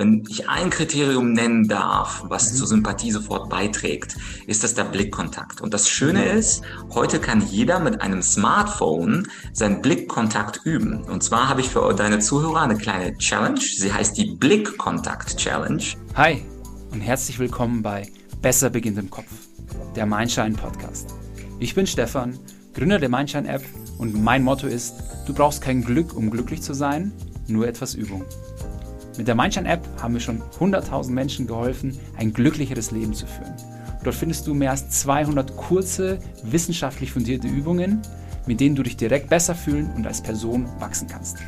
Wenn ich ein Kriterium nennen darf, was mhm. zur Sympathie sofort beiträgt, ist das der Blickkontakt. Und das Schöne ist, heute kann jeder mit einem Smartphone seinen Blickkontakt üben. Und zwar habe ich für deine Zuhörer eine kleine Challenge. Sie heißt die Blickkontakt Challenge. Hi und herzlich willkommen bei Besser beginnt im Kopf, der Mindshine Podcast. Ich bin Stefan, Gründer der Mindshine App und mein Motto ist, du brauchst kein Glück, um glücklich zu sein, nur etwas Übung. Mit der Mindshine-App haben wir schon 100.000 Menschen geholfen, ein glücklicheres Leben zu führen. Dort findest du mehr als 200 kurze, wissenschaftlich fundierte Übungen, mit denen du dich direkt besser fühlen und als Person wachsen kannst.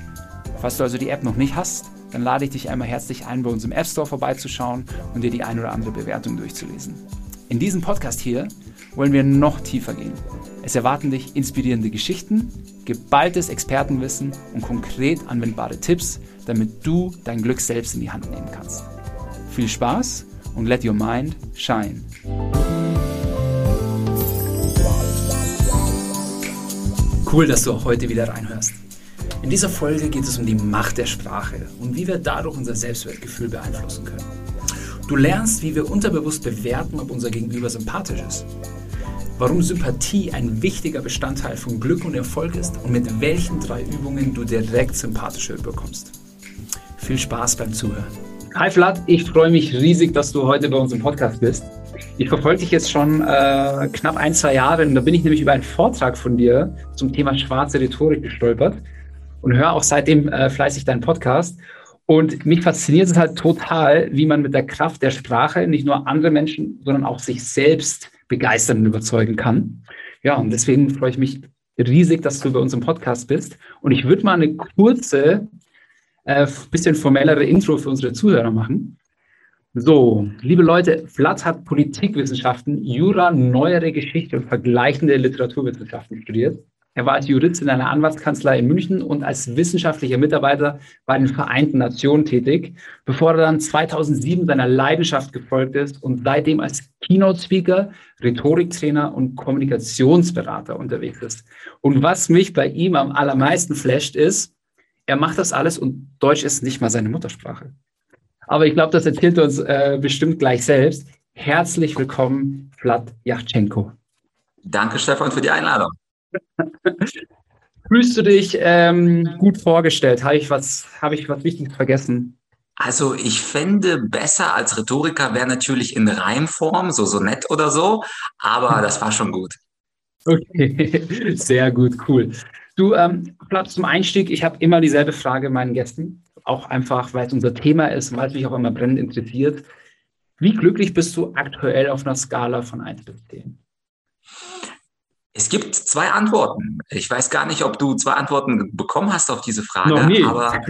Falls du also die App noch nicht hast, dann lade ich dich einmal herzlich ein, bei uns im App Store vorbeizuschauen und dir die ein oder andere Bewertung durchzulesen. In diesem Podcast hier wollen wir noch tiefer gehen. Es erwarten dich inspirierende Geschichten, geballtes Expertenwissen und konkret anwendbare Tipps, damit du dein Glück selbst in die Hand nehmen kannst. Viel Spaß und let your mind shine. Cool, dass du auch heute wieder reinhörst. In dieser Folge geht es um die Macht der Sprache und wie wir dadurch unser Selbstwertgefühl beeinflussen können. Du lernst, wie wir unterbewusst bewerten, ob unser Gegenüber sympathisch ist warum Sympathie ein wichtiger Bestandteil von Glück und Erfolg ist und mit welchen drei Übungen du direkt sympathischer bekommst. Viel Spaß beim Zuhören. Hi Vlad, ich freue mich riesig, dass du heute bei uns im Podcast bist. Ich verfolge dich jetzt schon äh, knapp ein, zwei Jahre und da bin ich nämlich über einen Vortrag von dir zum Thema schwarze Rhetorik gestolpert und höre auch seitdem äh, fleißig deinen Podcast. Und mich fasziniert es halt total, wie man mit der Kraft der Sprache nicht nur andere Menschen, sondern auch sich selbst begeistern und überzeugen kann. Ja, und deswegen freue ich mich riesig, dass du bei uns im Podcast bist. Und ich würde mal eine kurze, äh, bisschen formellere Intro für unsere Zuhörer machen. So, liebe Leute, Vlad hat Politikwissenschaften, Jura, neuere Geschichte und vergleichende Literaturwissenschaften studiert. Er war als Jurist in einer Anwaltskanzlei in München und als wissenschaftlicher Mitarbeiter bei den Vereinten Nationen tätig, bevor er dann 2007 seiner Leidenschaft gefolgt ist und seitdem als Keynote-Speaker, Rhetoriktrainer und Kommunikationsberater unterwegs ist. Und was mich bei ihm am allermeisten flasht, ist, er macht das alles und Deutsch ist nicht mal seine Muttersprache. Aber ich glaube, das erzählt er uns äh, bestimmt gleich selbst. Herzlich willkommen, Vlad Yachtschenko. Danke, Stefan, für die Einladung. Fühlst du dich ähm, gut vorgestellt? Habe ich, was, habe ich was Wichtiges vergessen? Also ich fände besser als Rhetoriker wäre natürlich in Reimform, so so nett oder so, aber das war schon gut. Okay, sehr gut, cool. Du, ähm, Platz zum Einstieg, ich habe immer dieselbe Frage meinen Gästen, auch einfach, weil es unser Thema ist, weil es mich auch immer brennend interessiert. Wie glücklich bist du aktuell auf einer Skala von 1 bis 10? Es gibt zwei Antworten. Ich weiß gar nicht, ob du zwei Antworten bekommen hast auf diese Frage, aber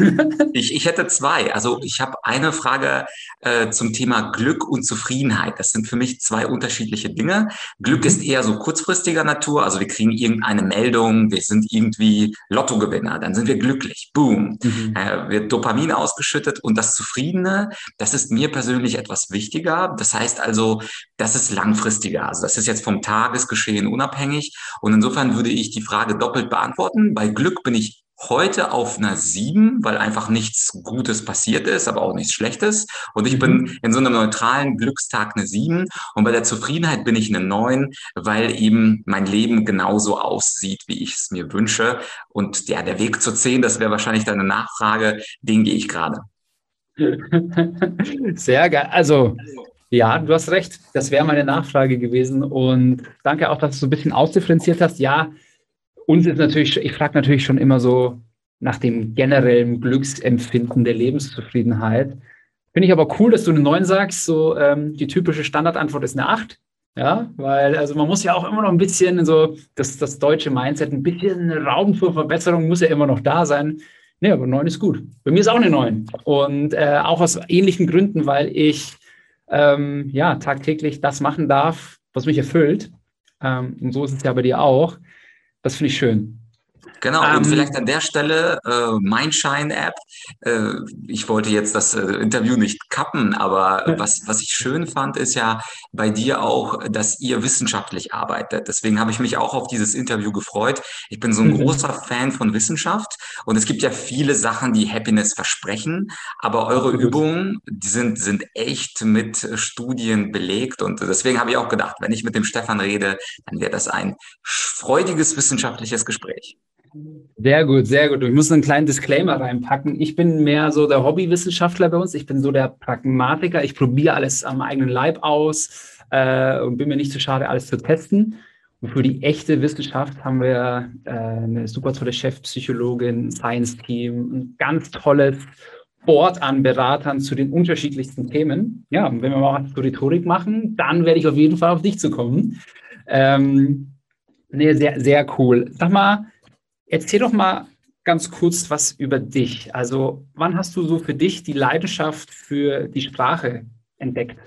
ich, ich hätte zwei. Also ich habe eine Frage äh, zum Thema Glück und Zufriedenheit. Das sind für mich zwei unterschiedliche Dinge. Glück mhm. ist eher so kurzfristiger Natur. Also wir kriegen irgendeine Meldung, wir sind irgendwie Lottogewinner, dann sind wir glücklich. Boom. Mhm. Äh, wird Dopamin ausgeschüttet und das Zufriedene, das ist mir persönlich etwas wichtiger. Das heißt also, das ist langfristiger. Also das ist jetzt vom Tagesgeschehen unabhängig. Und insofern würde ich die Frage doppelt beantworten. Bei Glück bin ich heute auf einer sieben, weil einfach nichts Gutes passiert ist, aber auch nichts Schlechtes. Und ich bin mhm. in so einem neutralen Glückstag eine sieben. Und bei der Zufriedenheit bin ich eine neun, weil eben mein Leben genauso aussieht, wie ich es mir wünsche. Und ja, der Weg zur zehn, das wäre wahrscheinlich deine Nachfrage, den gehe ich gerade. Sehr geil. Also ja, du hast recht. Das wäre meine Nachfrage gewesen. Und danke auch, dass du so ein bisschen ausdifferenziert hast. Ja, uns ist natürlich, ich frage natürlich schon immer so nach dem generellen Glücksempfinden der Lebenszufriedenheit. Finde ich aber cool, dass du eine 9 sagst. So, ähm, die typische Standardantwort ist eine 8. Ja, weil also man muss ja auch immer noch ein bisschen so, das, das deutsche Mindset, ein bisschen Raum zur Verbesserung muss ja immer noch da sein. Nee, aber 9 ist gut. Bei mir ist auch eine 9. Und äh, auch aus ähnlichen Gründen, weil ich ähm, ja, tagtäglich das machen darf, was mich erfüllt. Ähm, und so ist es ja bei dir auch. Das finde ich schön. Genau, ähm, und vielleicht an der Stelle äh, Mindshine-App. Äh, ich wollte jetzt das äh, Interview nicht kappen, aber ja. was, was ich schön fand, ist ja bei dir auch, dass ihr wissenschaftlich arbeitet. Deswegen habe ich mich auch auf dieses Interview gefreut. Ich bin so ein mhm. großer Fan von Wissenschaft und es gibt ja viele Sachen, die Happiness versprechen, aber eure Absolut. Übungen, die sind, sind echt mit Studien belegt und deswegen habe ich auch gedacht, wenn ich mit dem Stefan rede, dann wäre das ein freudiges wissenschaftliches Gespräch. Sehr gut, sehr gut. Ich muss einen kleinen Disclaimer reinpacken. Ich bin mehr so der Hobbywissenschaftler bei uns. Ich bin so der Pragmatiker. Ich probiere alles am eigenen Leib aus äh, und bin mir nicht zu so schade, alles zu testen. Und für die echte Wissenschaft haben wir äh, eine super tolle Chefpsychologin, Science-Team, ein ganz tolles Board an Beratern zu den unterschiedlichsten Themen. Ja, wenn wir mal was zur Rhetorik machen, dann werde ich auf jeden Fall auf dich zu kommen. Ähm, nee, sehr, sehr cool. Sag mal, erzähl doch mal ganz kurz was über dich. Also, wann hast du so für dich die Leidenschaft für die Sprache entdeckt?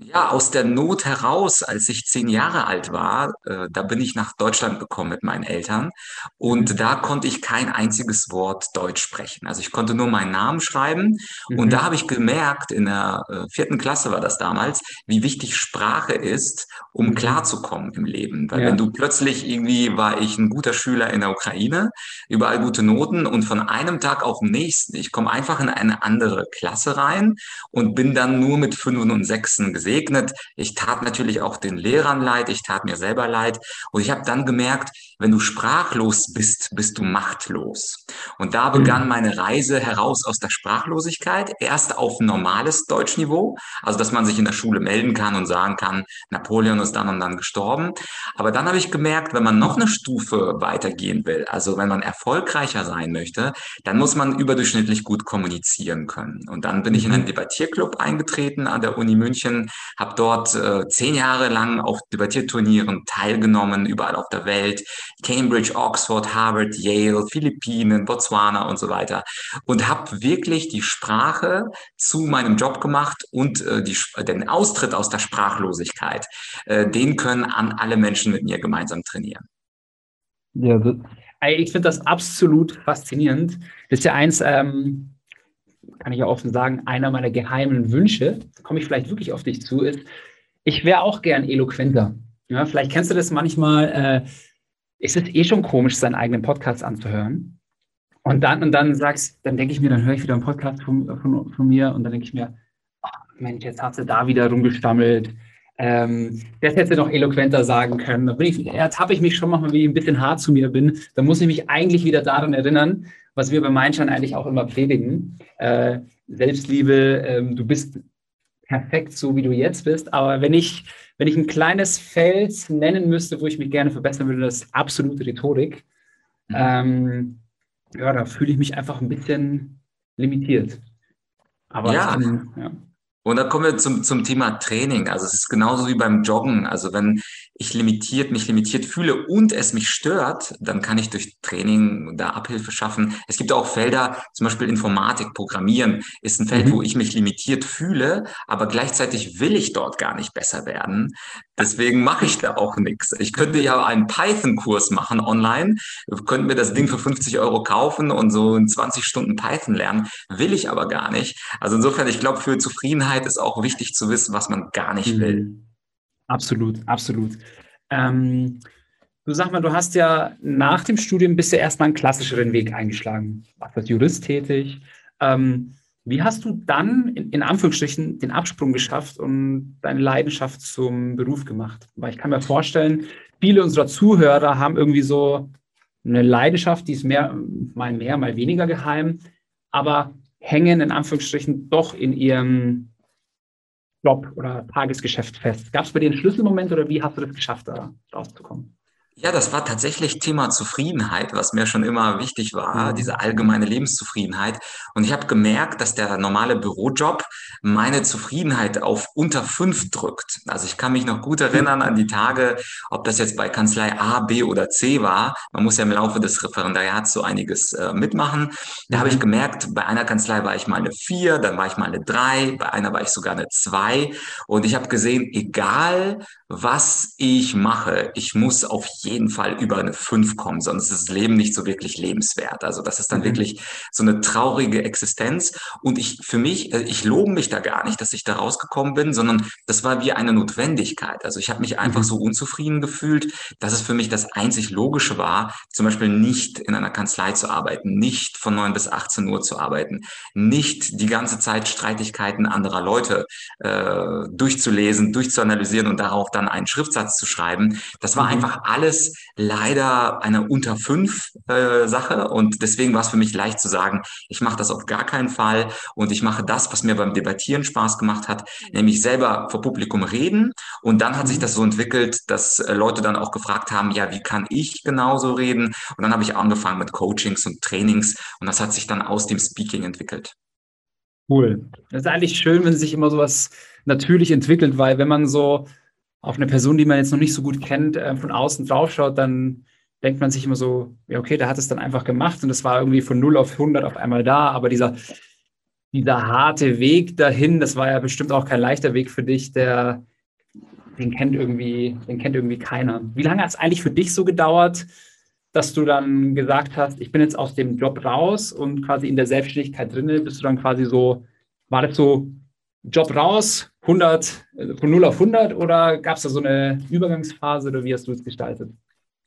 Ja, aus der Not heraus, als ich zehn Jahre alt war, äh, da bin ich nach Deutschland gekommen mit meinen Eltern und mhm. da konnte ich kein einziges Wort Deutsch sprechen. Also ich konnte nur meinen Namen schreiben mhm. und da habe ich gemerkt, in der äh, vierten Klasse war das damals, wie wichtig Sprache ist, um mhm. klarzukommen im Leben. Weil ja. wenn du plötzlich irgendwie war ich ein guter Schüler in der Ukraine, überall gute Noten und von einem Tag auf den nächsten, ich komme einfach in eine andere Klasse rein und bin dann nur mit Fünfen und Sechsen gesehen gesegnet. Ich tat natürlich auch den Lehrern leid, ich tat mir selber leid. Und ich habe dann gemerkt, wenn du sprachlos bist, bist du machtlos. Und da begann mhm. meine Reise heraus aus der Sprachlosigkeit. Erst auf normales Deutschniveau, also dass man sich in der Schule melden kann und sagen kann, Napoleon ist dann und dann gestorben. Aber dann habe ich gemerkt, wenn man noch eine Stufe weitergehen will, also wenn man erfolgreicher sein möchte, dann muss man überdurchschnittlich gut kommunizieren können. Und dann bin ich in einen mhm. Debattierclub eingetreten an der Uni München, habe dort äh, zehn Jahre lang auf Debattierturnieren teilgenommen, überall auf der Welt. Cambridge, Oxford, Harvard, Yale, Philippinen, Botswana und so weiter. Und habe wirklich die Sprache zu meinem Job gemacht und äh, die, den Austritt aus der Sprachlosigkeit, äh, den können an alle Menschen mit mir gemeinsam trainieren. Ja, ich finde das absolut faszinierend. Das ist ja eins, ähm, kann ich ja offen sagen, einer meiner geheimen Wünsche, komme ich vielleicht wirklich auf dich zu, ist, ich wäre auch gern eloquenter. Ja, vielleicht kennst du das manchmal, äh, ist es eh schon komisch, seinen eigenen Podcast anzuhören. Und dann, und dann sagst, dann denke ich mir, dann höre ich wieder einen Podcast von, von, von mir und dann denke ich mir, oh, Mensch, jetzt hast du da wieder rumgestammelt. Ähm, das hätte noch eloquenter sagen können. Da ich, ertappe ich mich schon mal, wie ich ein bisschen hart zu mir bin. Da muss ich mich eigentlich wieder daran erinnern, was wir bei Mindshine eigentlich auch immer predigen. Äh, Selbstliebe, ähm, du bist perfekt so, wie du jetzt bist. Aber wenn ich, wenn ich ein kleines Feld nennen müsste, wo ich mich gerne verbessern würde, das ist absolute Rhetorik. Mhm. Ähm, ja, da fühle ich mich einfach ein bisschen limitiert. Aber ja. Kann, ja. Und da kommen wir zum, zum Thema Training. Also es ist genauso wie beim Joggen. Also wenn ich limitiert, mich limitiert fühle und es mich stört, dann kann ich durch Training da Abhilfe schaffen. Es gibt auch Felder, zum Beispiel Informatik, Programmieren ist ein Feld, mhm. wo ich mich limitiert fühle, aber gleichzeitig will ich dort gar nicht besser werden. Deswegen mache ich da auch nichts. Ich könnte ja einen Python-Kurs machen online, könnte mir das Ding für 50 Euro kaufen und so in 20 Stunden Python lernen, will ich aber gar nicht. Also insofern, ich glaube, für Zufriedenheit ist auch wichtig zu wissen, was man gar nicht mhm. will. Absolut, absolut. Ähm, du sag mal, du hast ja nach dem Studium bist ja erstmal einen klassischeren Weg eingeschlagen. Warst als Jurist tätig. Ähm, wie hast du dann in, in, Anführungsstrichen den Absprung geschafft und deine Leidenschaft zum Beruf gemacht? Weil ich kann mir vorstellen, viele unserer Zuhörer haben irgendwie so eine Leidenschaft, die ist mehr, mal mehr, mal weniger geheim, aber hängen in Anführungsstrichen doch in ihrem Job oder Tagesgeschäft fest. Gab es bei dir einen Schlüsselmoment oder wie hast du das geschafft, da rauszukommen? Ja, das war tatsächlich Thema Zufriedenheit, was mir schon immer wichtig war, mhm. diese allgemeine Lebenszufriedenheit. Und ich habe gemerkt, dass der normale Bürojob meine Zufriedenheit auf unter fünf drückt. Also ich kann mich noch gut erinnern an die Tage, ob das jetzt bei Kanzlei A, B oder C war. Man muss ja im Laufe des Referendariats so einiges äh, mitmachen. Da habe ich mhm. gemerkt, bei einer Kanzlei war ich mal eine vier, dann war ich mal eine drei, bei einer war ich sogar eine zwei. Und ich habe gesehen, egal was ich mache, ich muss auf jeden Fall über eine 5 kommen, sonst ist das Leben nicht so wirklich lebenswert. Also das ist dann mhm. wirklich so eine traurige Existenz. Und ich für mich, äh, ich lobe mich da gar nicht, dass ich da rausgekommen bin, sondern das war wie eine Notwendigkeit. Also ich habe mich einfach mhm. so unzufrieden gefühlt, dass es für mich das einzig Logische war, zum Beispiel nicht in einer Kanzlei zu arbeiten, nicht von 9 bis 18 Uhr zu arbeiten, nicht die ganze Zeit Streitigkeiten anderer Leute äh, durchzulesen, durchzuanalysieren und darauf dann einen Schriftsatz zu schreiben. Das war mhm. einfach alles leider eine unter fünf äh, Sache und deswegen war es für mich leicht zu sagen, ich mache das auf gar keinen Fall und ich mache das, was mir beim Debattieren Spaß gemacht hat, nämlich selber vor Publikum reden und dann hat sich mhm. das so entwickelt, dass äh, Leute dann auch gefragt haben, ja, wie kann ich genauso reden? Und dann habe ich angefangen mit Coachings und Trainings und das hat sich dann aus dem Speaking entwickelt. Cool. Das ist eigentlich schön, wenn sich immer sowas natürlich entwickelt, weil wenn man so auf eine Person, die man jetzt noch nicht so gut kennt, äh, von außen draufschaut, dann denkt man sich immer so, ja, okay, der hat es dann einfach gemacht und es war irgendwie von 0 auf 100 auf einmal da, aber dieser, dieser harte Weg dahin, das war ja bestimmt auch kein leichter Weg für dich, der, den kennt irgendwie, den kennt irgendwie keiner. Wie lange hat es eigentlich für dich so gedauert, dass du dann gesagt hast, ich bin jetzt aus dem Job raus und quasi in der Selbstständigkeit drin, bist du dann quasi so, war das so Job raus, 100, von 0 auf 100 oder gab es da so eine Übergangsphase oder wie hast du es gestaltet?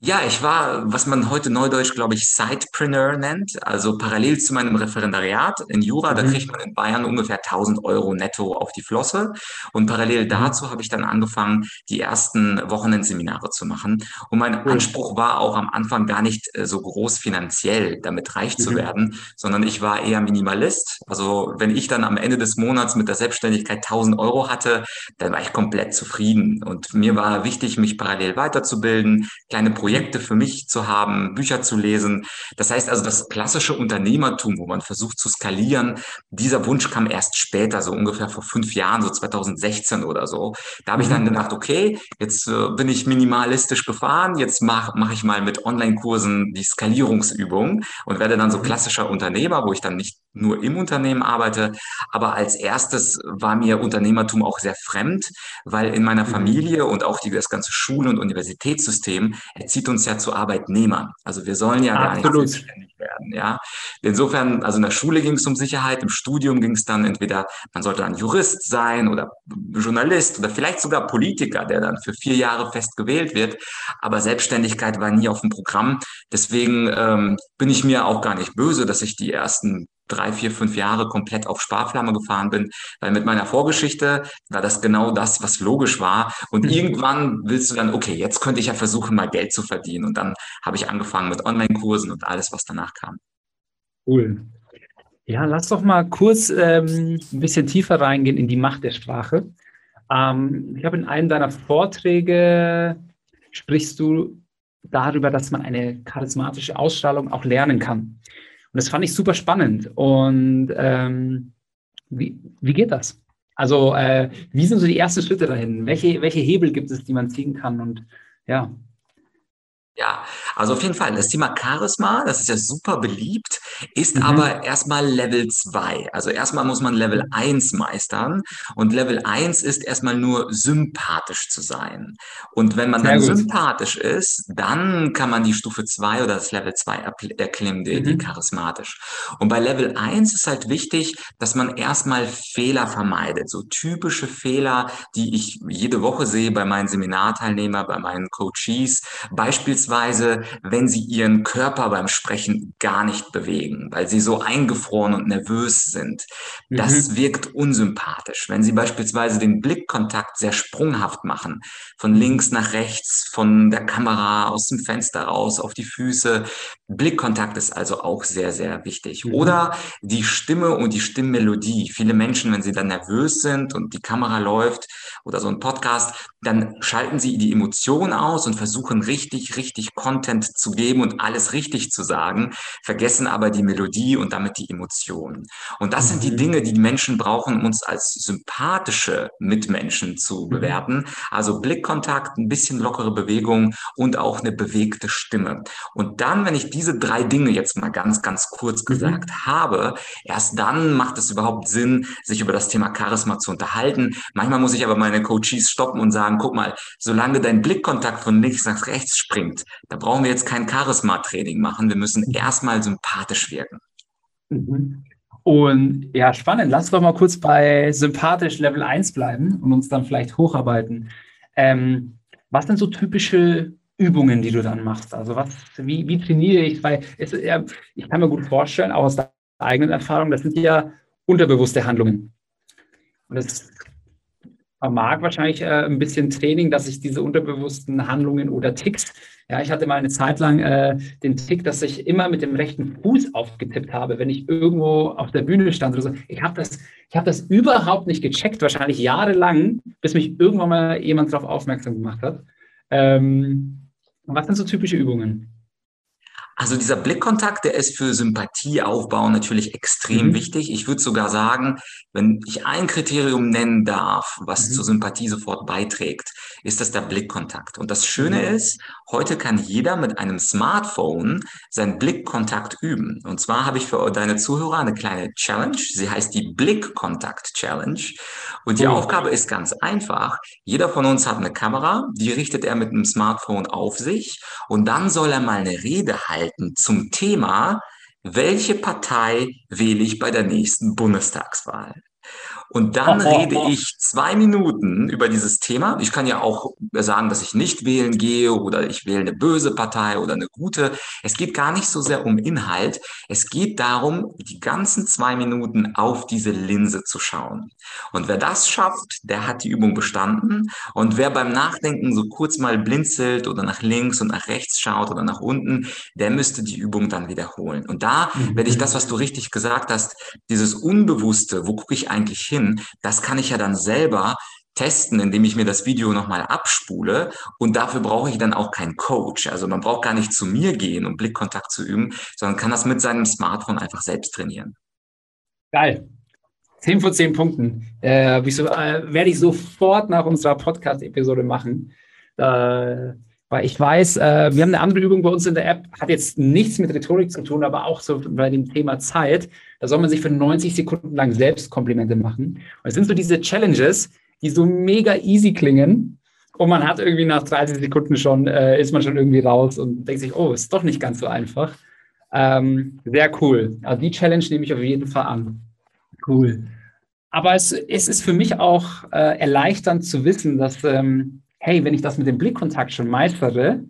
Ja, ich war, was man heute neudeutsch, glaube ich, Sidepreneur nennt. Also parallel zu meinem Referendariat in Jura, mhm. da kriegt man in Bayern ungefähr 1000 Euro netto auf die Flosse. Und parallel mhm. dazu habe ich dann angefangen, die ersten Wochenendseminare zu machen. Und mein mhm. Anspruch war auch am Anfang gar nicht äh, so groß finanziell, damit reich zu mhm. werden, sondern ich war eher Minimalist. Also wenn ich dann am Ende des Monats mit der Selbstständigkeit 1000 Euro hatte, dann war ich komplett zufrieden. Und mir war wichtig, mich parallel weiterzubilden, kleine Projekte Projekte für mich zu haben, Bücher zu lesen. Das heißt also, das klassische Unternehmertum, wo man versucht zu skalieren, dieser Wunsch kam erst später, so ungefähr vor fünf Jahren, so 2016 oder so. Da habe ich dann mhm. gedacht, okay, jetzt äh, bin ich minimalistisch gefahren, jetzt mache mach ich mal mit Online-Kursen die Skalierungsübung und werde dann so mhm. klassischer Unternehmer, wo ich dann nicht nur im Unternehmen arbeite. Aber als erstes war mir Unternehmertum auch sehr fremd, weil in meiner mhm. Familie und auch die, das ganze Schul- und Universitätssystem erzieht zieht uns ja zu Arbeitnehmern. Also wir sollen ja Absolut. gar nicht selbstständig werden. Ja, insofern, also in der Schule ging es um Sicherheit, im Studium ging es dann entweder, man sollte dann Jurist sein oder Journalist oder vielleicht sogar Politiker, der dann für vier Jahre fest gewählt wird. Aber Selbstständigkeit war nie auf dem Programm. Deswegen ähm, bin ich mir auch gar nicht böse, dass ich die ersten drei, vier, fünf Jahre komplett auf Sparflamme gefahren bin, weil mit meiner Vorgeschichte war das genau das, was logisch war. Und mhm. irgendwann willst du dann, okay, jetzt könnte ich ja versuchen, mal Geld zu verdienen. Und dann habe ich angefangen mit Online-Kursen und alles, was danach kam. Cool. Ja, lass doch mal kurz ähm, ein bisschen tiefer reingehen in die Macht der Sprache. Ähm, ich habe in einem deiner Vorträge sprichst du darüber, dass man eine charismatische Ausstrahlung auch lernen kann. Und das fand ich super spannend. Und ähm, wie, wie geht das? Also, äh, wie sind so die ersten Schritte dahin? Welche, welche Hebel gibt es, die man ziehen kann? Und ja. Ja, also auf jeden Fall. Das Thema Charisma, das ist ja super beliebt, ist mhm. aber erstmal Level 2. Also erstmal muss man Level 1 meistern. Und Level 1 ist erstmal nur sympathisch zu sein. Und wenn man Sehr dann gut. sympathisch ist, dann kann man die Stufe 2 oder das Level 2 erklimmen, die, mhm. die charismatisch. Und bei Level 1 ist halt wichtig, dass man erstmal Fehler vermeidet. So typische Fehler, die ich jede Woche sehe bei meinen Seminarteilnehmern, bei meinen Coaches. Beispielsweise Beispielsweise, wenn sie ihren Körper beim Sprechen gar nicht bewegen, weil sie so eingefroren und nervös sind. Das mhm. wirkt unsympathisch. Wenn sie beispielsweise den Blickkontakt sehr sprunghaft machen, von links nach rechts, von der Kamera aus dem Fenster raus auf die Füße. Blickkontakt ist also auch sehr, sehr wichtig. Mhm. Oder die Stimme und die Stimmmelodie. Viele Menschen, wenn sie dann nervös sind und die Kamera läuft oder so ein Podcast, dann schalten sie die Emotion aus und versuchen richtig, richtig Content zu geben und alles richtig zu sagen, vergessen aber die Melodie und damit die Emotionen. Und das mhm. sind die mhm. Dinge, die die Menschen brauchen, um uns als sympathische Mitmenschen zu mhm. bewerten. Also Blickkontakt, ein bisschen lockere Bewegung und auch eine bewegte Stimme. Und dann, wenn ich diese diese drei Dinge jetzt mal ganz, ganz kurz mhm. gesagt mhm. habe, erst dann macht es überhaupt Sinn, sich über das Thema Charisma zu unterhalten. Manchmal muss ich aber meine Coaches stoppen und sagen, guck mal, solange dein Blickkontakt von links nach rechts springt, da brauchen wir jetzt kein Charisma-Training machen. Wir müssen mhm. erstmal sympathisch wirken. Mhm. Und ja, spannend. Lass doch mal kurz bei sympathisch Level 1 bleiben und uns dann vielleicht hocharbeiten. Ähm, was sind so typische Übungen, die du dann machst? Also was, wie, wie trainiere ich? Weil es, ja, ich kann mir gut vorstellen, auch aus der eigenen Erfahrung, das sind ja unterbewusste Handlungen. Und das mag wahrscheinlich äh, ein bisschen Training, dass ich diese unterbewussten Handlungen oder Ticks ja, ich hatte mal eine Zeit lang äh, den Tick, dass ich immer mit dem rechten Fuß aufgetippt habe, wenn ich irgendwo auf der Bühne stand oder so. Ich habe das, hab das überhaupt nicht gecheckt, wahrscheinlich jahrelang, bis mich irgendwann mal jemand darauf aufmerksam gemacht hat. Ähm, was sind so typische Übungen? Also dieser Blickkontakt, der ist für Sympathieaufbau natürlich extrem mhm. wichtig. Ich würde sogar sagen, wenn ich ein Kriterium nennen darf, was mhm. zur Sympathie sofort beiträgt, ist das der Blickkontakt. Und das Schöne mhm. ist, heute kann jeder mit einem Smartphone seinen Blickkontakt üben. Und zwar habe ich für deine Zuhörer eine kleine Challenge. Sie heißt die Blickkontakt Challenge. Und die oh. Aufgabe ist ganz einfach. Jeder von uns hat eine Kamera, die richtet er mit einem Smartphone auf sich. Und dann soll er mal eine Rede halten halten zum Thema, welche Partei wähle ich bei der nächsten Bundestagswahl? Und dann rede ich zwei Minuten über dieses Thema. Ich kann ja auch sagen, dass ich nicht wählen gehe oder ich wähle eine böse Partei oder eine gute. Es geht gar nicht so sehr um Inhalt. Es geht darum, die ganzen zwei Minuten auf diese Linse zu schauen. Und wer das schafft, der hat die Übung bestanden. Und wer beim Nachdenken so kurz mal blinzelt oder nach links und nach rechts schaut oder nach unten, der müsste die Übung dann wiederholen. Und da mhm. werde ich das, was du richtig gesagt hast, dieses Unbewusste, wo gucke ich eigentlich hin? Hin, das kann ich ja dann selber testen, indem ich mir das Video nochmal abspule. Und dafür brauche ich dann auch keinen Coach. Also man braucht gar nicht zu mir gehen, um Blickkontakt zu üben, sondern kann das mit seinem Smartphone einfach selbst trainieren. Geil. 10 von 10 Punkten. Äh, so, äh, werde ich sofort nach unserer Podcast-Episode machen. Äh, weil ich weiß, äh, wir haben eine andere Übung bei uns in der App, hat jetzt nichts mit Rhetorik zu tun, aber auch so bei dem Thema Zeit. Da soll man sich für 90 Sekunden lang selbst Komplimente machen. Und es sind so diese Challenges, die so mega easy klingen. Und man hat irgendwie nach 30 Sekunden schon, äh, ist man schon irgendwie raus und denkt sich, oh, ist doch nicht ganz so einfach. Ähm, sehr cool. Also die Challenge nehme ich auf jeden Fall an. Cool. Aber es, es ist für mich auch äh, erleichternd zu wissen, dass ähm, hey, wenn ich das mit dem Blickkontakt schon meistere,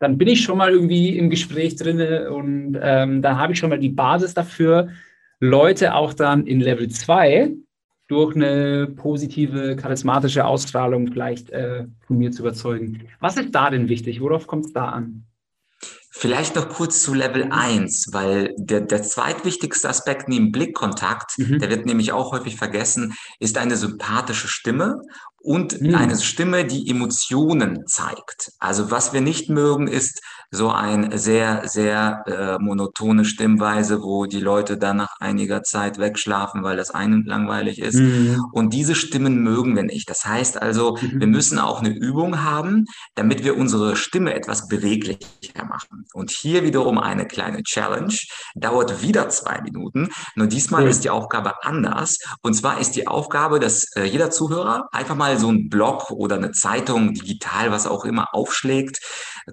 dann bin ich schon mal irgendwie im Gespräch drin und ähm, dann habe ich schon mal die Basis dafür, Leute auch dann in Level 2 durch eine positive, charismatische Ausstrahlung vielleicht äh, von mir zu überzeugen. Was ist da denn wichtig? Worauf kommt es da an? Vielleicht noch kurz zu Level 1, weil der, der zweitwichtigste Aspekt neben Blickkontakt, mhm. der wird nämlich auch häufig vergessen, ist eine sympathische Stimme und mhm. eine Stimme, die Emotionen zeigt. Also was wir nicht mögen, ist so ein sehr, sehr äh, monotone Stimmweise, wo die Leute dann nach einiger Zeit wegschlafen, weil das einen langweilig ist. Mhm. Und diese Stimmen mögen wir nicht. Das heißt also, mhm. wir müssen auch eine Übung haben, damit wir unsere Stimme etwas beweglicher machen. Und hier wiederum eine kleine Challenge, dauert wieder zwei Minuten. Nur diesmal mhm. ist die Aufgabe anders. Und zwar ist die Aufgabe, dass äh, jeder Zuhörer einfach mal so ein Blog oder eine Zeitung, digital, was auch immer, aufschlägt.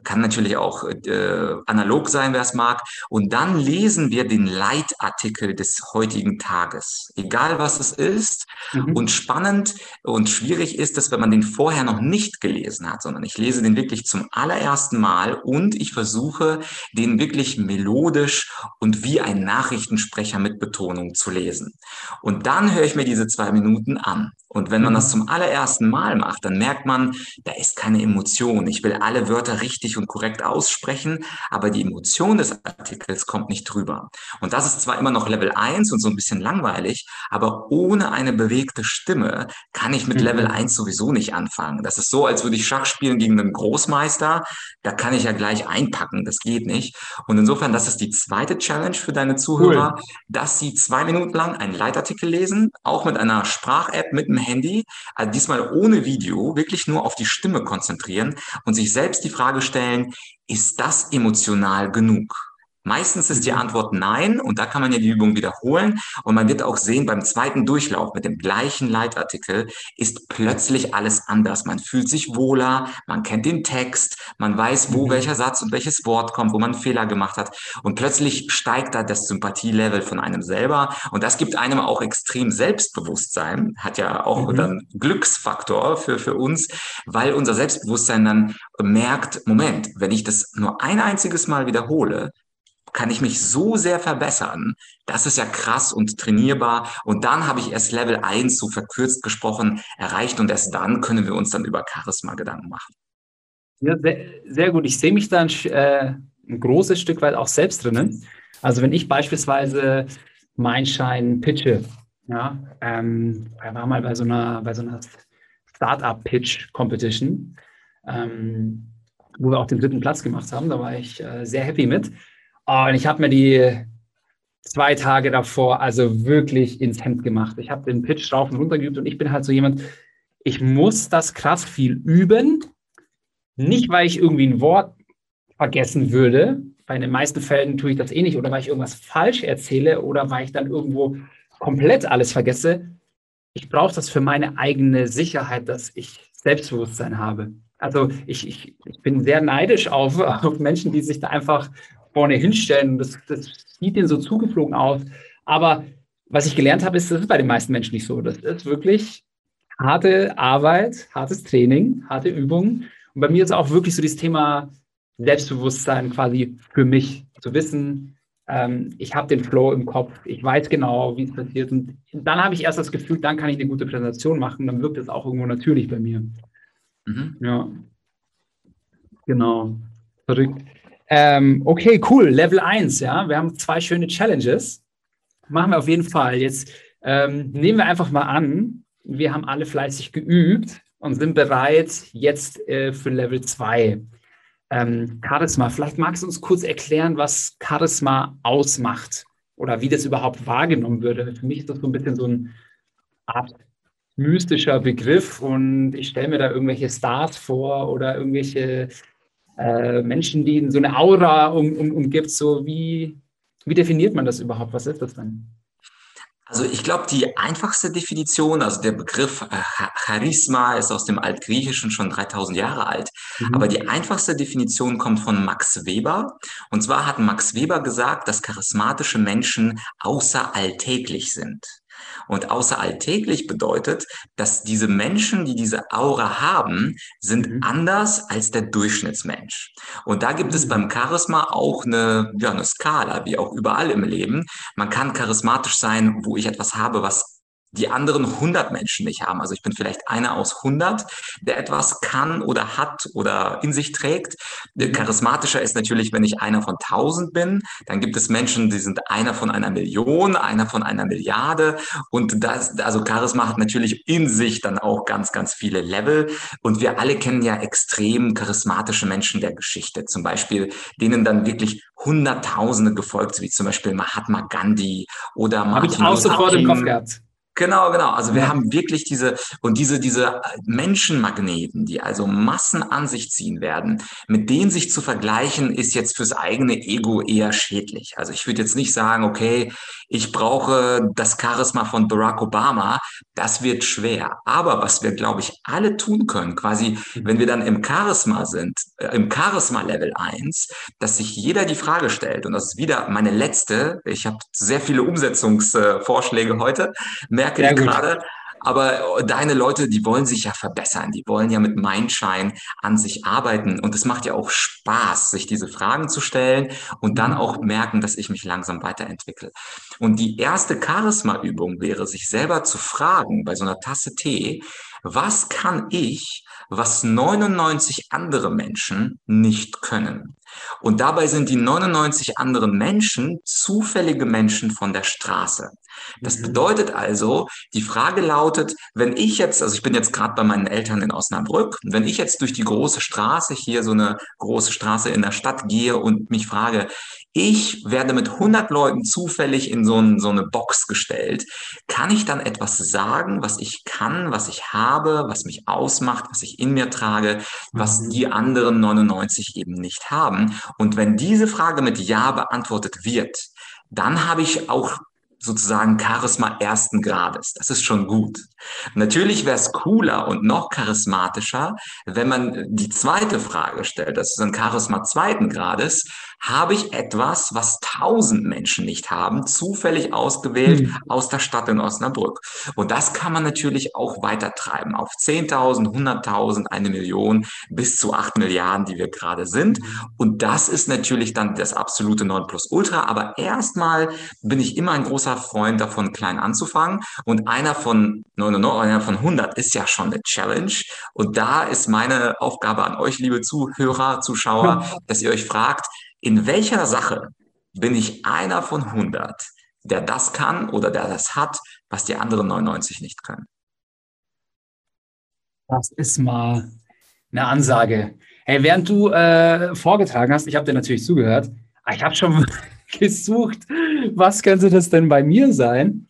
Kann natürlich auch äh, analog sein, wer es mag. Und dann lesen wir den Leitartikel des heutigen Tages. Egal was es ist. Mhm. Und spannend und schwierig ist es, wenn man den vorher noch nicht gelesen hat, sondern ich lese den wirklich zum allerersten Mal und ich versuche, den wirklich melodisch und wie ein Nachrichtensprecher mit Betonung zu lesen. Und dann höre ich mir diese zwei Minuten an. Und wenn man das mhm. zum allerersten Mal macht, dann merkt man, da ist keine Emotion. Ich will alle Wörter richtig und korrekt aussprechen, aber die Emotion des Artikels kommt nicht drüber. Und das ist zwar immer noch Level 1 und so ein bisschen langweilig, aber ohne eine bewegte Stimme kann ich mit mhm. Level 1 sowieso nicht anfangen. Das ist so, als würde ich Schach spielen gegen einen Großmeister. Da kann ich ja gleich einpacken. Das geht nicht. Und insofern, das ist die zweite Challenge für deine Zuhörer, cool. dass sie zwei Minuten lang einen Leitartikel lesen, auch mit einer Sprach-App mit einem Handy, also diesmal ohne Video, wirklich nur auf die Stimme konzentrieren und sich selbst die Frage stellen, ist das emotional genug? Meistens ist die mhm. Antwort nein und da kann man ja die Übung wiederholen und man wird auch sehen, beim zweiten Durchlauf mit dem gleichen Leitartikel ist plötzlich alles anders. Man fühlt sich wohler, man kennt den Text, man weiß, wo mhm. welcher Satz und welches Wort kommt, wo man einen Fehler gemacht hat und plötzlich steigt da das Sympathielevel von einem selber und das gibt einem auch extrem Selbstbewusstsein, hat ja auch mhm. dann Glücksfaktor für, für uns, weil unser Selbstbewusstsein dann merkt, Moment, wenn ich das nur ein einziges Mal wiederhole, kann ich mich so sehr verbessern. Das ist ja krass und trainierbar. Und dann habe ich erst Level 1, so verkürzt gesprochen, erreicht. Und erst dann können wir uns dann über Charisma Gedanken machen. Ja, sehr, sehr gut. Ich sehe mich dann äh, ein großes Stück weit auch selbst drinnen. Also wenn ich beispielsweise mein Schein pitche, ja, ähm, war mal bei so einer, bei so einer Startup-Pitch-Competition, ähm, wo wir auch den dritten Platz gemacht haben. Da war ich äh, sehr happy mit. Und ich habe mir die zwei Tage davor also wirklich ins Hemd gemacht. Ich habe den Pitch rauf und runter geübt und ich bin halt so jemand, ich muss das krass viel üben. Nicht, weil ich irgendwie ein Wort vergessen würde. Bei den meisten Fällen tue ich das eh nicht oder weil ich irgendwas falsch erzähle oder weil ich dann irgendwo komplett alles vergesse. Ich brauche das für meine eigene Sicherheit, dass ich Selbstbewusstsein habe. Also ich, ich, ich bin sehr neidisch auf, auf Menschen, die sich da einfach vorne hinstellen. Das, das sieht ihnen so zugeflogen aus. Aber was ich gelernt habe, ist, das ist bei den meisten Menschen nicht so. Das ist wirklich harte Arbeit, hartes Training, harte Übungen. Und bei mir ist auch wirklich so dieses Thema Selbstbewusstsein quasi für mich zu wissen, ähm, ich habe den Flow im Kopf, ich weiß genau, wie es passiert. Und dann habe ich erst das Gefühl, dann kann ich eine gute Präsentation machen, dann wirkt es auch irgendwo natürlich bei mir. Mhm. Ja. Genau. Verrückt. Ähm, okay, cool. Level 1, ja. Wir haben zwei schöne Challenges. Machen wir auf jeden Fall. Jetzt ähm, nehmen wir einfach mal an, wir haben alle fleißig geübt und sind bereit jetzt äh, für Level 2. Ähm, Charisma, vielleicht magst du uns kurz erklären, was Charisma ausmacht oder wie das überhaupt wahrgenommen würde. Für mich ist das so ein bisschen so eine Art mystischer Begriff und ich stelle mir da irgendwelche Stars vor oder irgendwelche äh, Menschen, die so eine Aura um, um, umgibt. So wie, wie definiert man das überhaupt? Was ist das denn? Also ich glaube, die einfachste Definition, also der Begriff äh, Charisma ist aus dem Altgriechischen schon 3000 Jahre alt. Mhm. Aber die einfachste Definition kommt von Max Weber. Und zwar hat Max Weber gesagt, dass charismatische Menschen außeralltäglich sind. Und außeralltäglich bedeutet, dass diese Menschen, die diese Aura haben, sind mhm. anders als der Durchschnittsmensch. Und da gibt es mhm. beim Charisma auch eine, ja, eine Skala, wie auch überall im Leben. Man kann charismatisch sein, wo ich etwas habe, was die anderen 100 Menschen nicht haben. Also ich bin vielleicht einer aus 100, der etwas kann oder hat oder in sich trägt. Mhm. Charismatischer ist natürlich, wenn ich einer von 1000 bin. Dann gibt es Menschen, die sind einer von einer Million, einer von einer Milliarde. Und das, also Charisma hat natürlich in sich dann auch ganz, ganz viele Level. Und wir alle kennen ja extrem charismatische Menschen der Geschichte. Zum Beispiel, denen dann wirklich Hunderttausende gefolgt, wie zum Beispiel Mahatma Gandhi oder Martin Habe ich auch sofort im Kopf gehabt. Genau, genau. Also wir haben wirklich diese und diese diese Menschenmagneten, die also Massen an sich ziehen werden, mit denen sich zu vergleichen, ist jetzt fürs eigene Ego eher schädlich. Also ich würde jetzt nicht sagen, okay, ich brauche das Charisma von Barack Obama. Das wird schwer. Aber was wir, glaube ich, alle tun können, quasi, wenn wir dann im Charisma sind, äh, im Charisma Level 1, dass sich jeder die Frage stellt, und das ist wieder meine letzte, ich habe sehr viele Umsetzungsvorschläge heute, merke ich gerade. Aber deine Leute, die wollen sich ja verbessern, die wollen ja mit Mindshine an sich arbeiten. Und es macht ja auch Spaß, sich diese Fragen zu stellen und dann auch merken, dass ich mich langsam weiterentwickle. Und die erste Charisma-Übung wäre, sich selber zu fragen bei so einer Tasse Tee, was kann ich, was 99 andere Menschen nicht können? Und dabei sind die 99 anderen Menschen zufällige Menschen von der Straße. Das mhm. bedeutet also, die Frage lautet, wenn ich jetzt, also ich bin jetzt gerade bei meinen Eltern in Osnabrück, wenn ich jetzt durch die große Straße hier, so eine große Straße in der Stadt gehe und mich frage, ich werde mit 100 Leuten zufällig in so, ein, so eine Box gestellt. Kann ich dann etwas sagen, was ich kann, was ich habe, was mich ausmacht, was ich in mir trage, was mhm. die anderen 99 eben nicht haben? Und wenn diese Frage mit Ja beantwortet wird, dann habe ich auch sozusagen Charisma ersten Grades. Das ist schon gut. Natürlich wäre es cooler und noch charismatischer, wenn man die zweite Frage stellt. Das ist ein Charisma zweiten Grades habe ich etwas, was tausend Menschen nicht haben, zufällig ausgewählt mhm. aus der Stadt in Osnabrück. Und das kann man natürlich auch weiter treiben auf 10.000, 100.000, eine Million bis zu acht Milliarden, die wir gerade sind. Mhm. Und das ist natürlich dann das absolute Nonplusultra. Aber erstmal bin ich immer ein großer Freund davon, klein anzufangen. Und einer von 99, einer von 100 ist ja schon eine Challenge. Und da ist meine Aufgabe an euch, liebe Zuhörer, Zuschauer, dass ihr euch fragt, in welcher Sache bin ich einer von 100, der das kann oder der das hat, was die anderen 99 nicht können? Das ist mal eine Ansage. Hey, während du äh, vorgetragen hast, ich habe dir natürlich zugehört, ich habe schon gesucht, was könnte das denn bei mir sein?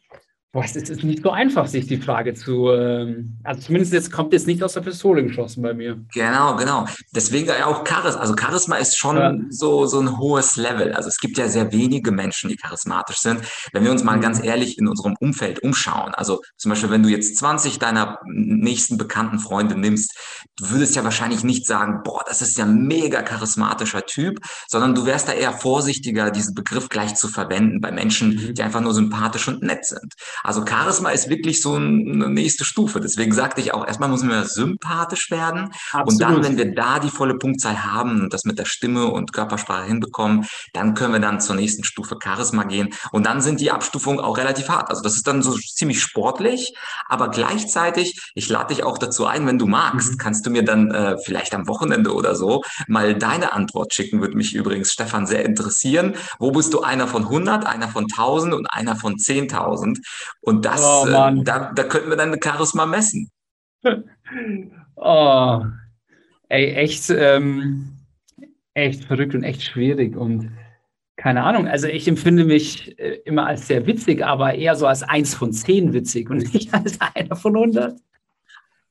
Boah, es ist nicht so einfach, sich die Frage zu, ähm, also zumindest jetzt kommt jetzt nicht aus der Pistole geschossen bei mir. Genau, genau. Deswegen ja auch Charisma. Also Charisma ist schon ja. so, so ein hohes Level. Also es gibt ja sehr wenige Menschen, die charismatisch sind. Wenn wir uns mal ganz mhm. ehrlich in unserem Umfeld umschauen, also zum Beispiel, wenn du jetzt 20 deiner nächsten bekannten Freunde nimmst, du würdest ja wahrscheinlich nicht sagen, boah, das ist ja ein mega charismatischer Typ, sondern du wärst da eher vorsichtiger, diesen Begriff gleich zu verwenden bei Menschen, mhm. die einfach nur sympathisch und nett sind. Also Charisma ist wirklich so eine nächste Stufe. Deswegen sagte ich auch, erstmal müssen wir sympathisch werden. Absolut. Und dann, wenn wir da die volle Punktzahl haben und das mit der Stimme und Körpersprache hinbekommen, dann können wir dann zur nächsten Stufe Charisma gehen. Und dann sind die Abstufungen auch relativ hart. Also das ist dann so ziemlich sportlich, aber gleichzeitig, ich lade dich auch dazu ein, wenn du magst, mhm. kannst du mir dann äh, vielleicht am Wochenende oder so mal deine Antwort schicken. Würde mich übrigens, Stefan, sehr interessieren. Wo bist du einer von 100, einer von 1000 und einer von 10.000? Und das, oh, äh, da, da könnten wir dann Charisma messen. oh, ey, echt, ähm, echt verrückt und echt schwierig. Und keine Ahnung, also ich empfinde mich äh, immer als sehr witzig, aber eher so als eins von zehn witzig und nicht als einer von hundert.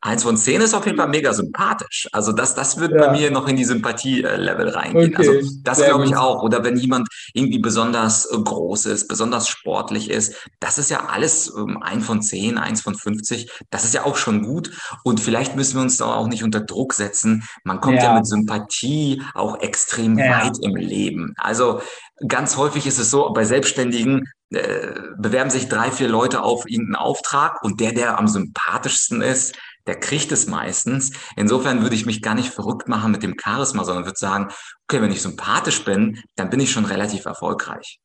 Eins von zehn ist auf jeden Fall mega sympathisch. Also das, das wird ja. bei mir noch in die Sympathie-Level reingehen. Okay. Also das glaube ich auch. Oder wenn jemand irgendwie besonders äh, groß ist, besonders sportlich ist, das ist ja alles ähm, ein von zehn, eins von 50. Das ist ja auch schon gut. Und vielleicht müssen wir uns da auch nicht unter Druck setzen. Man kommt ja, ja mit Sympathie auch extrem ja. weit im Leben. Also ganz häufig ist es so, bei Selbstständigen äh, bewerben sich drei, vier Leute auf irgendeinen Auftrag und der, der am sympathischsten ist, der kriegt es meistens. Insofern würde ich mich gar nicht verrückt machen mit dem Charisma, sondern würde sagen, okay, wenn ich sympathisch bin, dann bin ich schon relativ erfolgreich.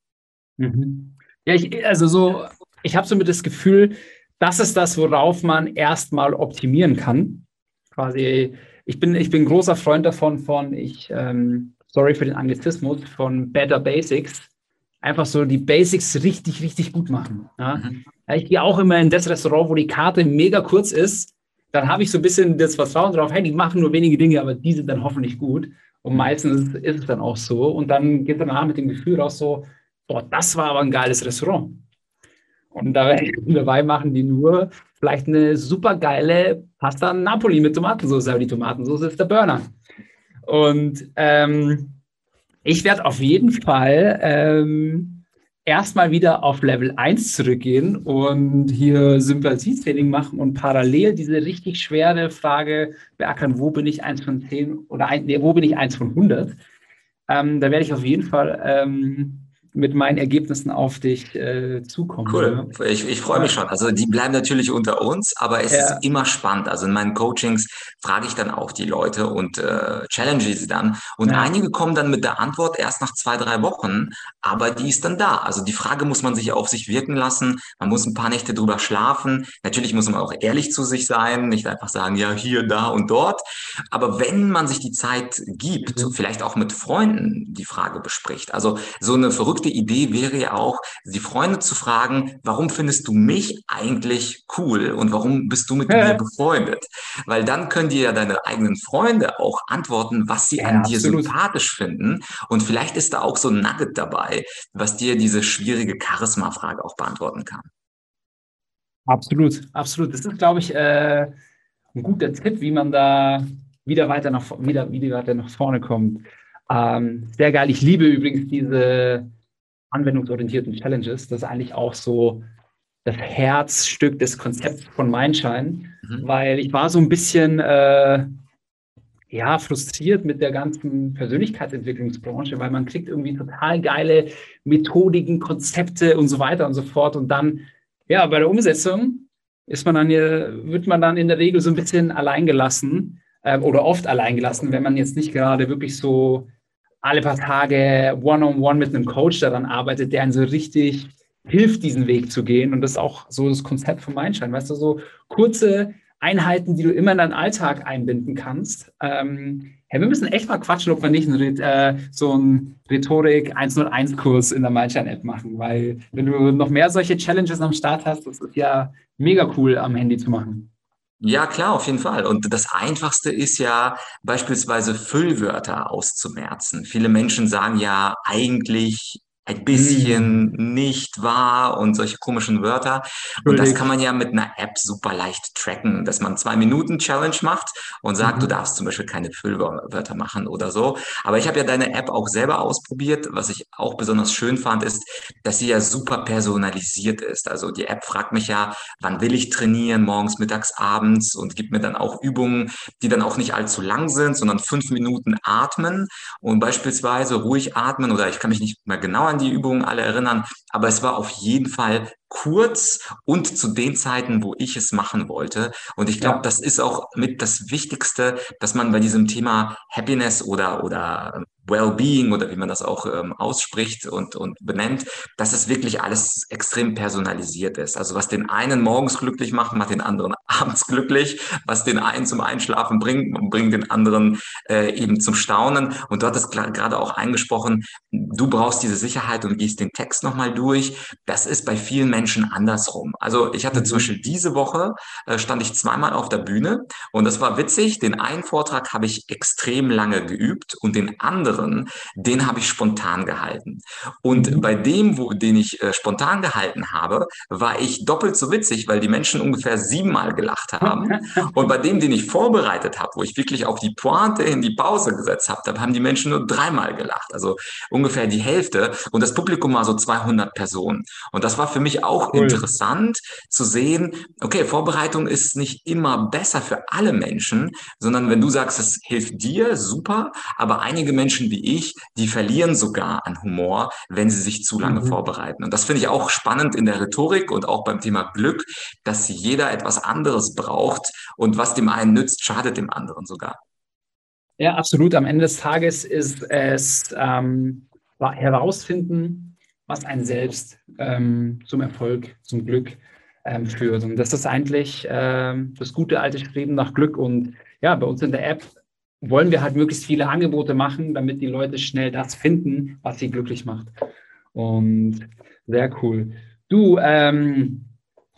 Mhm. Ja, ich, also so, ich habe so mit das Gefühl, das ist das, worauf man erstmal optimieren kann. Quasi, ich bin, ich bin großer Freund davon, von, ich, ähm, sorry für den Anglizismus, von Better Basics. Einfach so die Basics richtig, richtig gut machen. Ja? Mhm. Ich gehe auch immer in das Restaurant, wo die Karte mega kurz ist dann habe ich so ein bisschen das Vertrauen drauf, hey, die machen nur wenige Dinge, aber die sind dann hoffentlich gut. Und meistens ist es dann auch so. Und dann geht danach mit dem Gefühl raus so, boah, das war aber ein geiles Restaurant. Und dabei machen die nur vielleicht eine super geile Pasta Napoli mit Tomatensauce, aber die Tomatensauce ist der Burner. Und ähm, ich werde auf jeden Fall ähm, erstmal wieder auf Level 1 zurückgehen und hier Sympathietraining machen und parallel diese richtig schwere Frage beackern, wo bin ich 1 von 10 oder ein, nee, wo bin ich 1 von 100? Ähm, da werde ich auf jeden Fall ähm, mit meinen Ergebnissen auf dich äh, zukommen. Cool, ja. ich, ich freue mich schon. Also die bleiben natürlich unter uns, aber es ja. ist immer spannend. Also in meinen Coachings frage ich dann auch die Leute und äh, challenge sie dann. Und ja. einige kommen dann mit der Antwort erst nach zwei, drei Wochen, aber die ist dann da. Also die Frage muss man sich auf sich wirken lassen. Man muss ein paar Nächte drüber schlafen. Natürlich muss man auch ehrlich zu sich sein, nicht einfach sagen, ja, hier, da und dort. Aber wenn man sich die Zeit gibt, mhm. vielleicht auch mit Freunden die Frage bespricht, also so eine verrückte gute Idee wäre ja auch, die Freunde zu fragen, warum findest du mich eigentlich cool und warum bist du mit mir befreundet? Weil dann können dir ja deine eigenen Freunde auch antworten, was sie ja, an dir absolut. sympathisch finden. Und vielleicht ist da auch so ein Nugget dabei, was dir diese schwierige Charisma-Frage auch beantworten kann. Absolut, absolut. Das ist, glaube ich, äh, ein guter Tipp, wie man da wieder weiter nach, wieder, wieder weiter nach vorne kommt. Ähm, sehr geil. Ich liebe übrigens diese anwendungsorientierten Challenges. Das ist eigentlich auch so das Herzstück des Konzepts von Mindshine, mhm. weil ich war so ein bisschen äh, ja, frustriert mit der ganzen Persönlichkeitsentwicklungsbranche, weil man kriegt irgendwie total geile Methodiken, Konzepte und so weiter und so fort. Und dann, ja, bei der Umsetzung ist man dann, wird man dann in der Regel so ein bisschen alleingelassen äh, oder oft alleingelassen, wenn man jetzt nicht gerade wirklich so alle paar Tage one-on-one -on -one mit einem Coach daran arbeitet, der einen so richtig hilft, diesen Weg zu gehen. Und das ist auch so das Konzept von Mindshine. Weißt du, so kurze Einheiten, die du immer in deinen Alltag einbinden kannst. Ähm, ja, wir müssen echt mal quatschen, ob wir nicht einen, äh, so einen Rhetorik 101-Kurs in der Mindshine-App machen, weil wenn du noch mehr solche Challenges am Start hast, das ist ja mega cool am Handy zu machen. Ja, klar, auf jeden Fall. Und das Einfachste ist ja beispielsweise Füllwörter auszumerzen. Viele Menschen sagen ja eigentlich ein bisschen mm. nicht wahr und solche komischen Wörter. Und das kann man ja mit einer App super leicht tracken, dass man zwei Minuten Challenge macht und sagt, mhm. du darfst zum Beispiel keine Füllwörter machen oder so. Aber ich habe ja deine App auch selber ausprobiert. Was ich auch besonders schön fand, ist, dass sie ja super personalisiert ist. Also die App fragt mich ja, wann will ich trainieren, morgens, mittags, abends und gibt mir dann auch Übungen, die dann auch nicht allzu lang sind, sondern fünf Minuten atmen und beispielsweise ruhig atmen oder ich kann mich nicht mehr genau an die Übungen alle erinnern, aber es war auf jeden Fall kurz und zu den Zeiten, wo ich es machen wollte. Und ich glaube, ja. das ist auch mit das Wichtigste, dass man bei diesem Thema Happiness oder, oder Wellbeing oder wie man das auch ähm, ausspricht und, und benennt, dass es wirklich alles extrem personalisiert ist. Also was den einen morgens glücklich macht, macht den anderen abends glücklich. Was den einen zum Einschlafen bringt, bringt den anderen äh, eben zum Staunen. Und du hattest gerade auch eingesprochen, du brauchst diese Sicherheit und gehst den Text nochmal durch. Das ist bei vielen Menschen andersrum. Also ich hatte zum mhm. Beispiel diese Woche, äh, stand ich zweimal auf der Bühne und das war witzig. Den einen Vortrag habe ich extrem lange geübt und den anderen den habe ich spontan gehalten. Und mhm. bei dem, wo, den ich äh, spontan gehalten habe, war ich doppelt so witzig, weil die Menschen ungefähr siebenmal gelacht haben. Und bei dem, den ich vorbereitet habe, wo ich wirklich auch die Pointe in die Pause gesetzt habe, da haben die Menschen nur dreimal gelacht. Also ungefähr die Hälfte. Und das Publikum war so 200 Personen. Und das war für mich auch cool. interessant zu sehen, okay, Vorbereitung ist nicht immer besser für alle Menschen, sondern wenn du sagst, es hilft dir, super, aber einige Menschen wie ich, die verlieren sogar an Humor, wenn sie sich zu lange mhm. vorbereiten. Und das finde ich auch spannend in der Rhetorik und auch beim Thema Glück, dass jeder etwas anderes braucht und was dem einen nützt, schadet dem anderen sogar. Ja, absolut. Am Ende des Tages ist es ähm, herausfinden, was einen selbst ähm, zum Erfolg, zum Glück ähm, führt. Und das ist eigentlich ähm, das gute alte Streben nach Glück. Und ja, bei uns in der App wollen wir halt möglichst viele Angebote machen, damit die Leute schnell das finden, was sie glücklich macht. Und sehr cool. Du, ähm,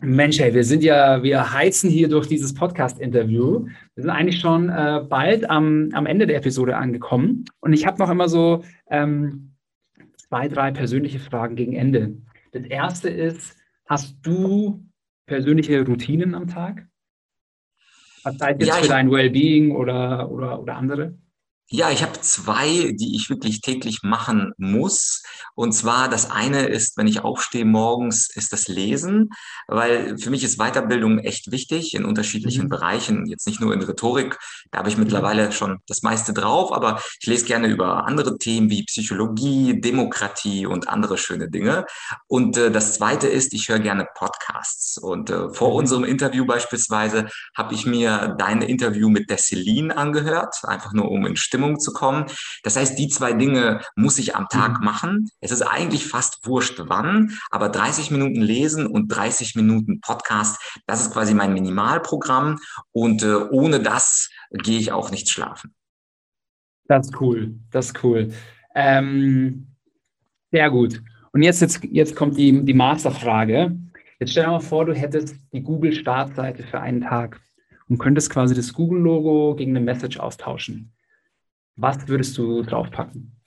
Mensch, hey, wir sind ja, wir heizen hier durch dieses Podcast-Interview. Wir sind eigentlich schon äh, bald am, am Ende der Episode angekommen. Und ich habe noch immer so ähm, zwei, drei persönliche Fragen gegen Ende. Das erste ist, hast du persönliche Routinen am Tag? Sei es jetzt ja, für dein Wellbeing oder, oder, oder andere? Ja, ich habe zwei, die ich wirklich täglich machen muss. Und zwar das eine ist, wenn ich aufstehe morgens, ist das Lesen, weil für mich ist Weiterbildung echt wichtig in unterschiedlichen mhm. Bereichen. Jetzt nicht nur in Rhetorik, da habe ich mittlerweile schon das meiste drauf, aber ich lese gerne über andere Themen wie Psychologie, Demokratie und andere schöne Dinge. Und äh, das zweite ist, ich höre gerne Podcasts. Und äh, vor mhm. unserem Interview beispielsweise habe ich mir dein Interview mit der Celine angehört, einfach nur um in Stimme Stimmung zu kommen. Das heißt, die zwei Dinge muss ich am Tag mhm. machen. Es ist eigentlich fast wurscht wann, aber 30 Minuten lesen und 30 Minuten Podcast, das ist quasi mein Minimalprogramm und äh, ohne das gehe ich auch nicht schlafen. Das ist cool, das ist cool. Ähm, sehr gut. Und jetzt, jetzt, jetzt kommt die, die Masterfrage. Jetzt stell dir mal vor, du hättest die Google-Startseite für einen Tag und könntest quasi das Google-Logo gegen eine Message austauschen. Was würdest du draufpacken?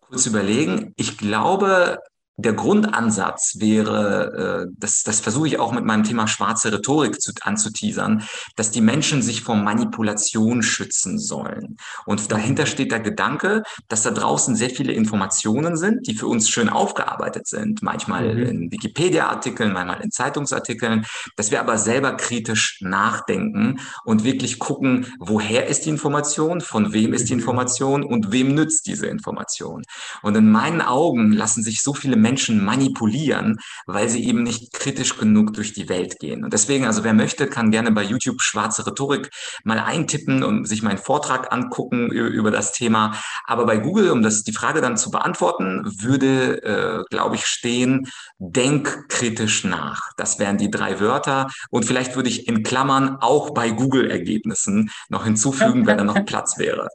Kurz überlegen. Ich glaube, der Grundansatz wäre, äh, das, das versuche ich auch mit meinem Thema schwarze Rhetorik zu, anzuteasern, dass die Menschen sich vor Manipulation schützen sollen. Und dahinter steht der Gedanke, dass da draußen sehr viele Informationen sind, die für uns schön aufgearbeitet sind, manchmal mhm. in Wikipedia-Artikeln, manchmal in Zeitungsartikeln, dass wir aber selber kritisch nachdenken und wirklich gucken, woher ist die Information, von wem ist die mhm. Information und wem nützt diese Information. Und in meinen Augen lassen sich so viele Menschen manipulieren, weil sie eben nicht kritisch genug durch die Welt gehen. Und deswegen, also wer möchte, kann gerne bei YouTube schwarze Rhetorik mal eintippen und sich meinen Vortrag angucken über das Thema. Aber bei Google, um das die Frage dann zu beantworten, würde, äh, glaube ich, stehen, denk kritisch nach. Das wären die drei Wörter. Und vielleicht würde ich in Klammern auch bei Google-Ergebnissen noch hinzufügen, wenn da noch Platz wäre.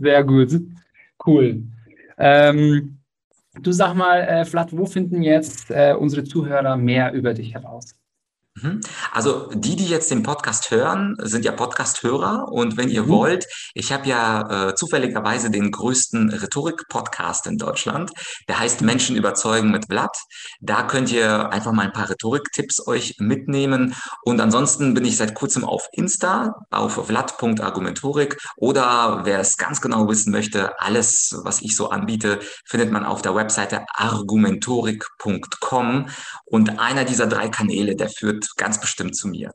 Sehr gut. Cool. Ähm, Du sag mal, äh, Vlad, wo finden jetzt äh, unsere Zuhörer mehr über dich heraus? Mhm. Also die, die jetzt den Podcast hören, sind ja Podcast-Hörer und wenn ihr mhm. wollt, ich habe ja äh, zufälligerweise den größten Rhetorik-Podcast in Deutschland, der heißt Menschen überzeugen mit Vlad. Da könnt ihr einfach mal ein paar Rhetorik-Tipps euch mitnehmen und ansonsten bin ich seit kurzem auf Insta, auf vlad.argumentorik oder wer es ganz genau wissen möchte, alles, was ich so anbiete, findet man auf der Webseite argumentorik.com und einer dieser drei Kanäle, der führt ganz bestimmt zu mir.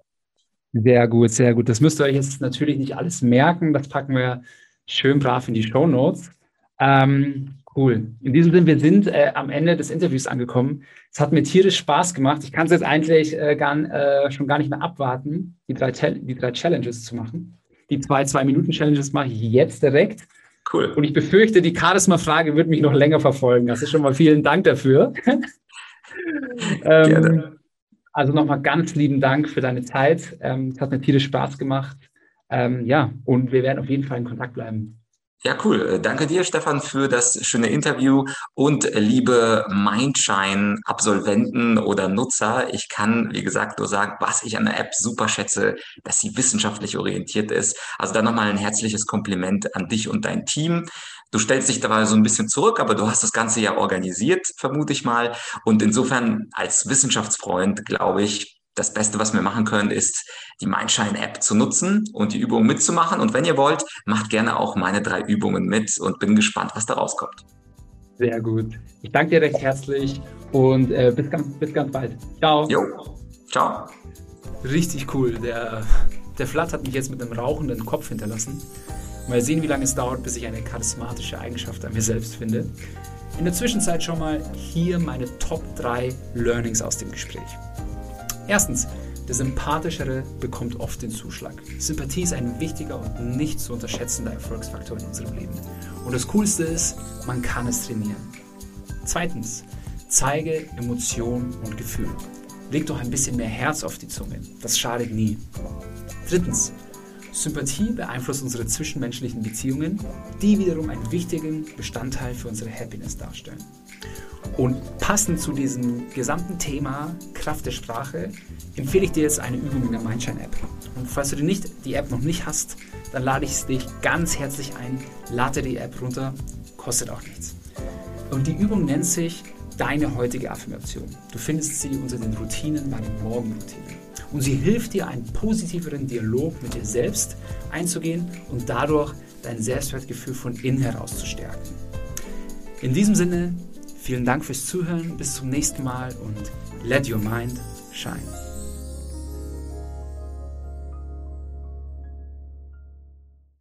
Sehr gut, sehr gut. Das müsst ihr euch jetzt natürlich nicht alles merken. Das packen wir schön brav in die Show Notes. Ähm, cool. In diesem Sinne, wir sind äh, am Ende des Interviews angekommen. Es hat mir tierisch Spaß gemacht. Ich kann es jetzt eigentlich äh, gar, äh, schon gar nicht mehr abwarten, die drei, die drei Challenges zu machen. Die zwei Zwei-Minuten-Challenges mache ich jetzt direkt. Cool. Und ich befürchte, die Charisma-Frage wird mich noch länger verfolgen. Das ist schon mal vielen Dank dafür. ähm, Gerne. Also nochmal ganz lieben Dank für deine Zeit. Ähm, es hat mir tierisch Spaß gemacht. Ähm, ja, und wir werden auf jeden Fall in Kontakt bleiben. Ja, cool. Danke dir, Stefan, für das schöne Interview und liebe Mindshine-Absolventen oder Nutzer. Ich kann, wie gesagt, nur sagen, was ich an der App super schätze, dass sie wissenschaftlich orientiert ist. Also dann nochmal ein herzliches Kompliment an dich und dein Team. Du stellst dich dabei so ein bisschen zurück, aber du hast das Ganze ja organisiert, vermute ich mal. Und insofern als Wissenschaftsfreund glaube ich, das Beste, was wir machen können, ist die Mindshine-App zu nutzen und die Übungen mitzumachen. Und wenn ihr wollt, macht gerne auch meine drei Übungen mit und bin gespannt, was da rauskommt. Sehr gut. Ich danke dir recht herzlich und äh, bis, ganz, bis ganz bald. Ciao. Jo. Ciao. Richtig cool. Der, der Flat hat mich jetzt mit einem rauchenden Kopf hinterlassen. Mal sehen, wie lange es dauert, bis ich eine charismatische Eigenschaft an mir selbst finde. In der Zwischenzeit schon mal hier meine Top 3 Learnings aus dem Gespräch. Erstens, der Sympathischere bekommt oft den Zuschlag. Sympathie ist ein wichtiger und nicht zu unterschätzender Erfolgsfaktor in unserem Leben. Und das Coolste ist, man kann es trainieren. Zweitens, zeige Emotion und Gefühl. Leg doch ein bisschen mehr Herz auf die Zunge. Das schadet nie. Drittens, Sympathie beeinflusst unsere zwischenmenschlichen Beziehungen, die wiederum einen wichtigen Bestandteil für unsere Happiness darstellen. Und passend zu diesem gesamten Thema Kraft der Sprache empfehle ich dir jetzt eine Übung in der Mindshine-App. Und falls du die, nicht, die App noch nicht hast, dann lade ich dich ganz herzlich ein, lade die App runter, kostet auch nichts. Und die Übung nennt sich Deine heutige Affirmation. Du findest sie unter den Routinen bei den Morgenroutinen und sie hilft dir, einen positiveren Dialog mit dir selbst einzugehen und dadurch dein Selbstwertgefühl von innen heraus zu stärken. In diesem Sinne, vielen Dank fürs Zuhören, bis zum nächsten Mal und let your mind shine.